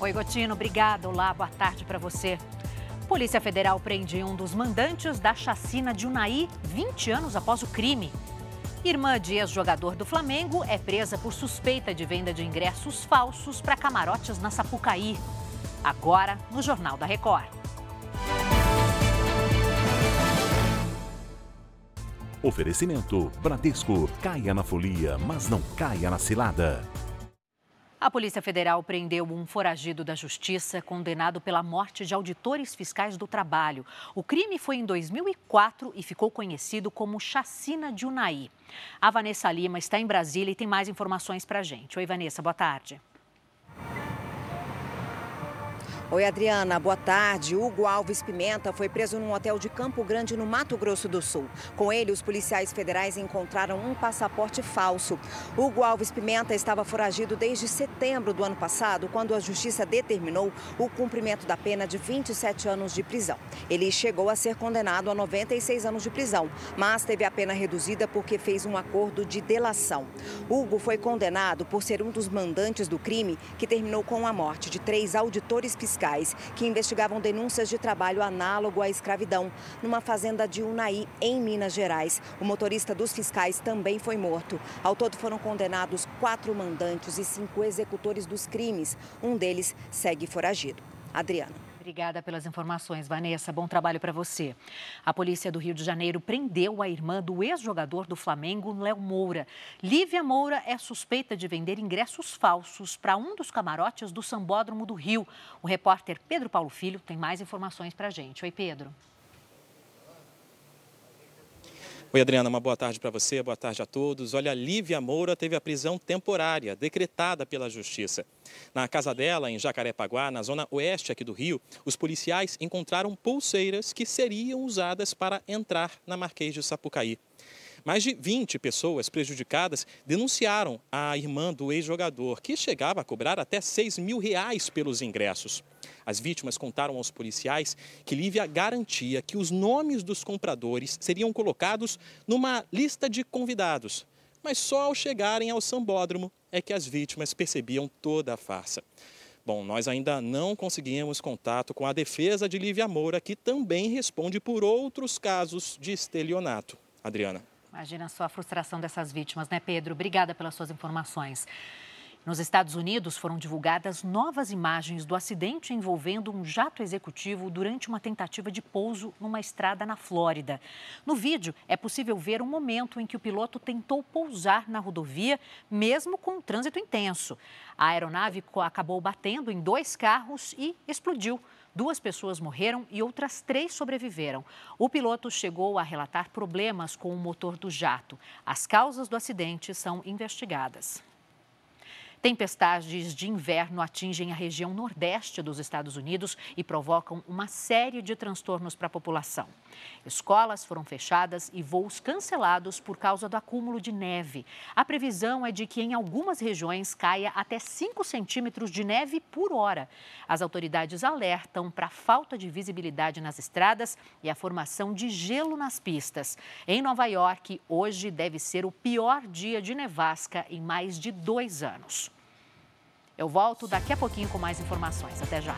Oi, Gotino, obrigada. Olá, boa tarde para você. Polícia Federal prende um dos mandantes da chacina de Unai 20 anos após o crime. Irmã de ex-jogador do Flamengo é presa por suspeita de venda de ingressos falsos para camarotes na Sapucaí. Agora, no Jornal da Record. Oferecimento Bradesco. Caia na folia, mas não caia na cilada. A Polícia Federal prendeu um foragido da Justiça condenado pela morte de auditores fiscais do trabalho. O crime foi em 2004 e ficou conhecido como Chacina de Unai. A Vanessa Lima está em Brasília e tem mais informações para a gente. Oi, Vanessa, boa tarde. Oi, Adriana, boa tarde. Hugo Alves Pimenta foi preso num hotel de Campo Grande, no Mato Grosso do Sul. Com ele, os policiais federais encontraram um passaporte falso. Hugo Alves Pimenta estava foragido desde setembro do ano passado, quando a justiça determinou o cumprimento da pena de 27 anos de prisão. Ele chegou a ser condenado a 96 anos de prisão, mas teve a pena reduzida porque fez um acordo de delação. Hugo foi condenado por ser um dos mandantes do crime que terminou com a morte de três auditores fiscais fiscais que investigavam denúncias de trabalho análogo à escravidão numa fazenda de Unai, em Minas Gerais. O motorista dos fiscais também foi morto. Ao todo foram condenados quatro mandantes e cinco executores dos crimes. Um deles segue foragido. Adriana. Obrigada pelas informações, Vanessa. Bom trabalho para você. A polícia do Rio de Janeiro prendeu a irmã do ex-jogador do Flamengo, Léo Moura. Lívia Moura é suspeita de vender ingressos falsos para um dos camarotes do Sambódromo do Rio. O repórter Pedro Paulo Filho tem mais informações para a gente. Oi, Pedro. Oi, Adriana, uma boa tarde para você, boa tarde a todos. Olha, Lívia Moura teve a prisão temporária, decretada pela Justiça. Na casa dela, em Jacarepaguá, na zona oeste aqui do Rio, os policiais encontraram pulseiras que seriam usadas para entrar na Marquês de Sapucaí. Mais de 20 pessoas prejudicadas denunciaram a irmã do ex-jogador, que chegava a cobrar até 6 mil reais pelos ingressos. As vítimas contaram aos policiais que Lívia garantia que os nomes dos compradores seriam colocados numa lista de convidados. Mas só ao chegarem ao sambódromo é que as vítimas percebiam toda a farsa. Bom, nós ainda não conseguimos contato com a defesa de Lívia Moura, que também responde por outros casos de estelionato. Adriana. Imagina só a frustração dessas vítimas, né, Pedro? Obrigada pelas suas informações. Nos Estados Unidos foram divulgadas novas imagens do acidente envolvendo um jato executivo durante uma tentativa de pouso numa estrada na Flórida. No vídeo, é possível ver o momento em que o piloto tentou pousar na rodovia, mesmo com um trânsito intenso. A aeronave acabou batendo em dois carros e explodiu. Duas pessoas morreram e outras três sobreviveram. O piloto chegou a relatar problemas com o motor do jato. As causas do acidente são investigadas. Tempestades de inverno atingem a região nordeste dos Estados Unidos e provocam uma série de transtornos para a população. Escolas foram fechadas e voos cancelados por causa do acúmulo de neve. A previsão é de que em algumas regiões caia até 5 centímetros de neve por hora. As autoridades alertam para a falta de visibilidade nas estradas e a formação de gelo nas pistas. Em Nova York, hoje deve ser o pior dia de nevasca em mais de dois anos. Eu volto daqui a pouquinho com mais informações. Até já.